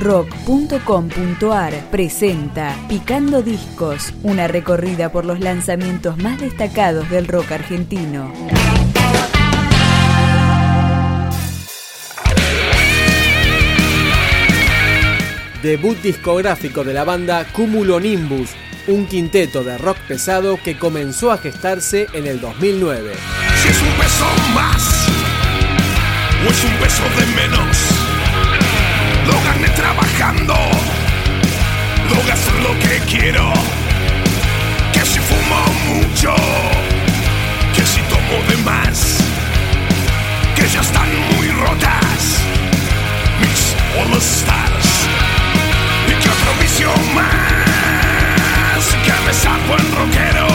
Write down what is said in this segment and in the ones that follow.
rock.com.ar presenta Picando Discos, una recorrida por los lanzamientos más destacados del rock argentino. Debut discográfico de la banda Cúmulo Nimbus, un quinteto de rock pesado que comenzó a gestarse en el 2009. Si es un peso más o es un peso de menos, lo trabajando, lo gasto en lo que quiero. Que si fumo mucho, que si tomo de más, que ya están muy rotas mis all stars y que otro vicio más que me saco en rockero.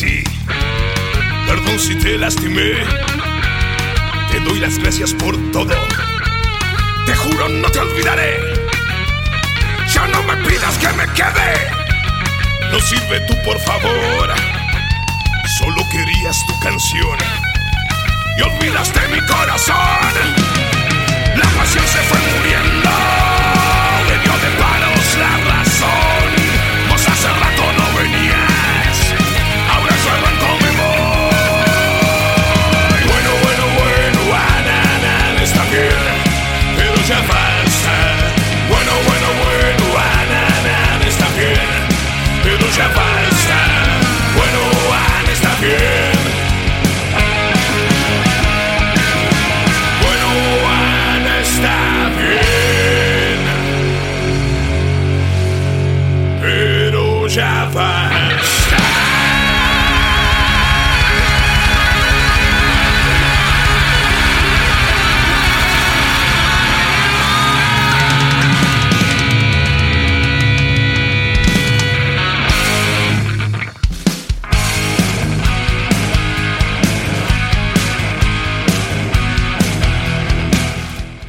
Perdón si te lastimé. Te doy las gracias por todo. Te juro, no te olvidaré. Ya no me pidas que me quede. No sirve tú, por favor. Solo querías tu canción. Y olvidaste mi corazón.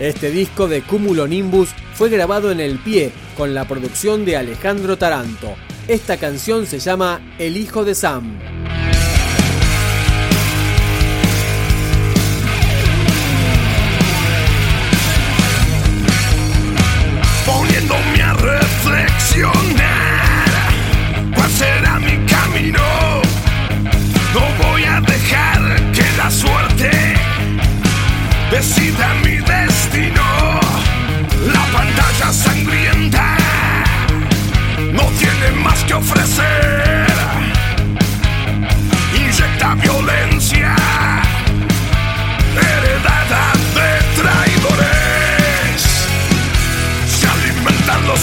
Este disco de Cúmulo Nimbus fue grabado en el pie con la producción de Alejandro Taranto. Esta canción se llama El hijo de Sam.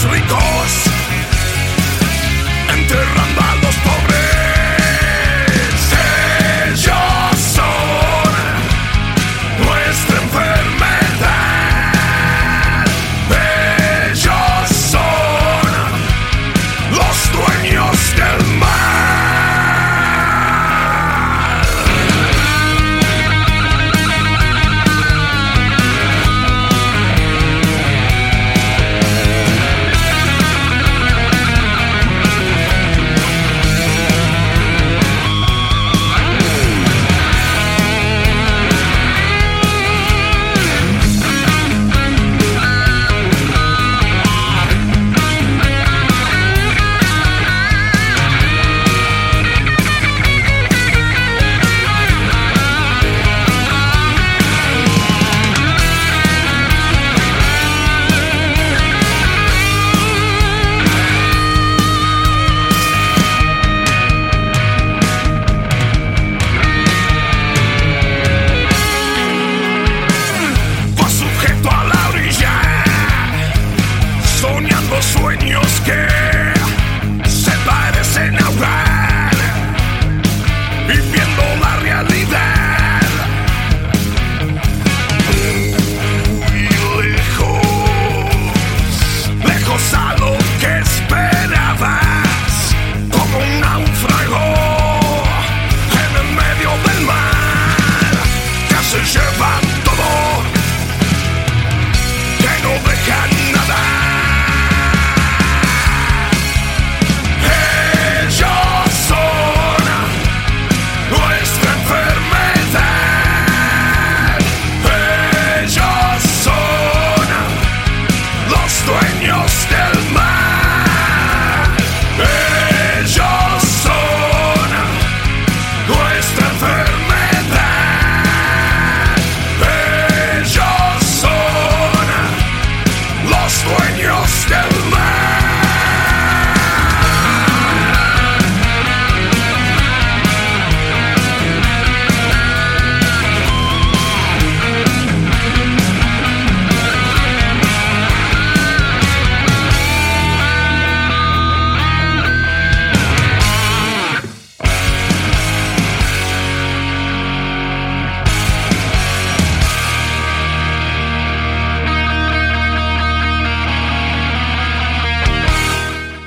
Los ricos,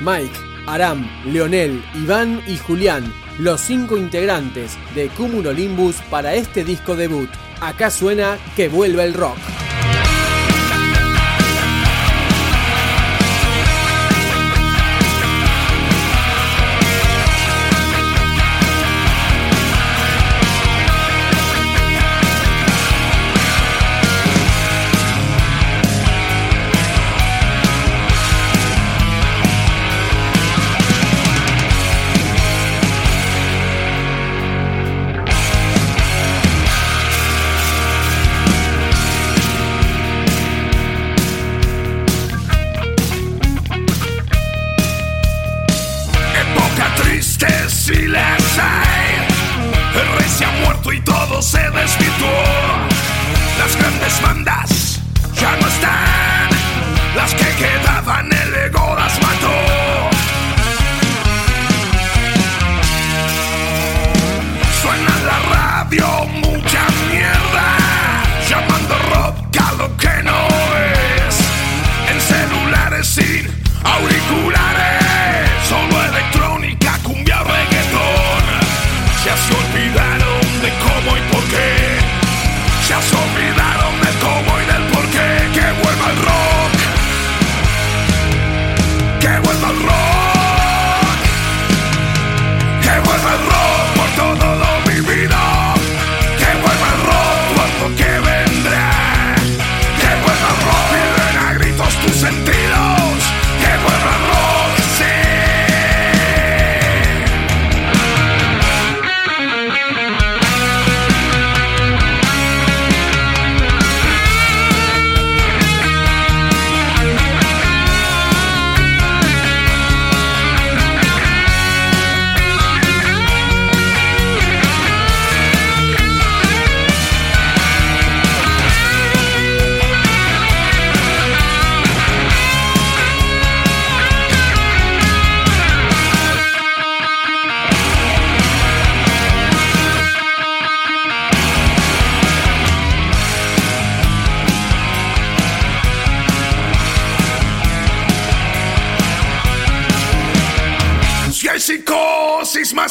Mike, Aram, Leonel, Iván y Julián, los cinco integrantes de Cúmulo Limbus para este disco debut. Acá suena que vuelve el rock. você desmitou.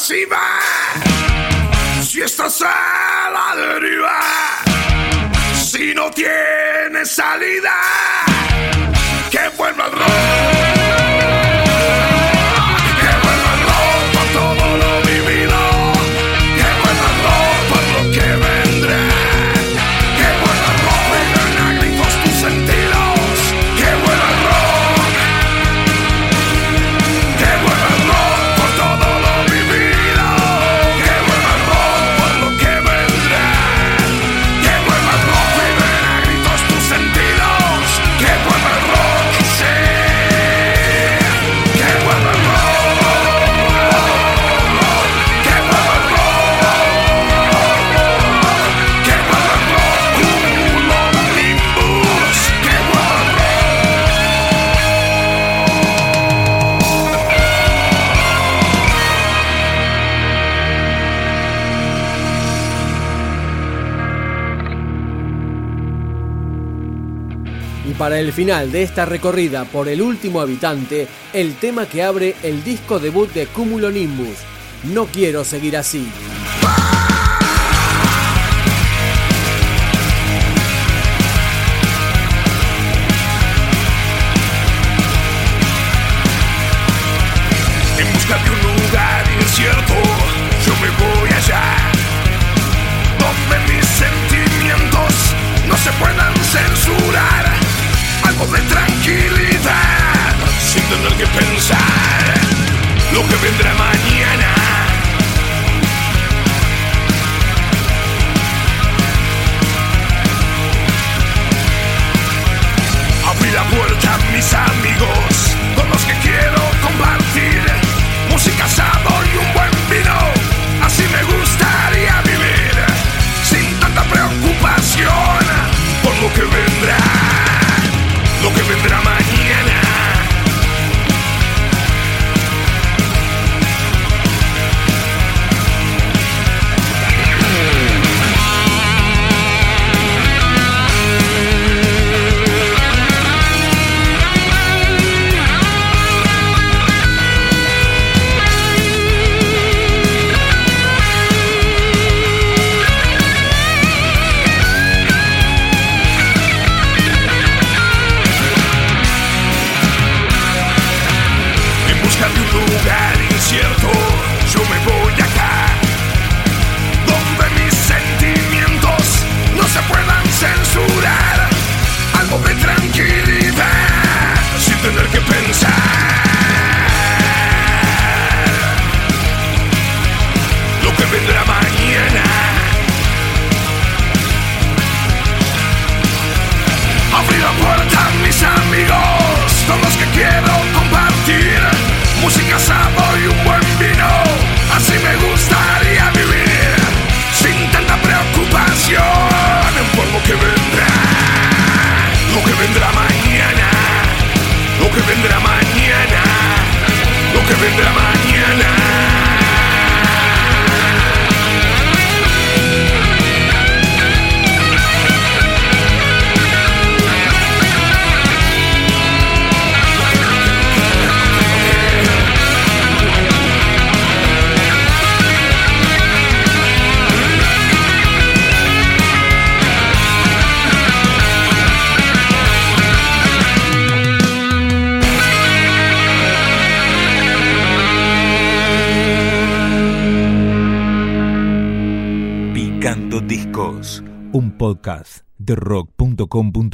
Masiva. Si estás a la deriva, si no tienes salida, que vuelva al. Para el final de esta recorrida por el último habitante, el tema que abre el disco debut de Cúmulo Nimbus. No quiero seguir así. En busca de un lugar incierto, yo me voy allá, donde mis sentimientos no se puedan censurar algo de tranquilidad, sin tener que pensar lo que vendrá mañana. Abrí la puerta mis amigos, podcast de rock.com.ar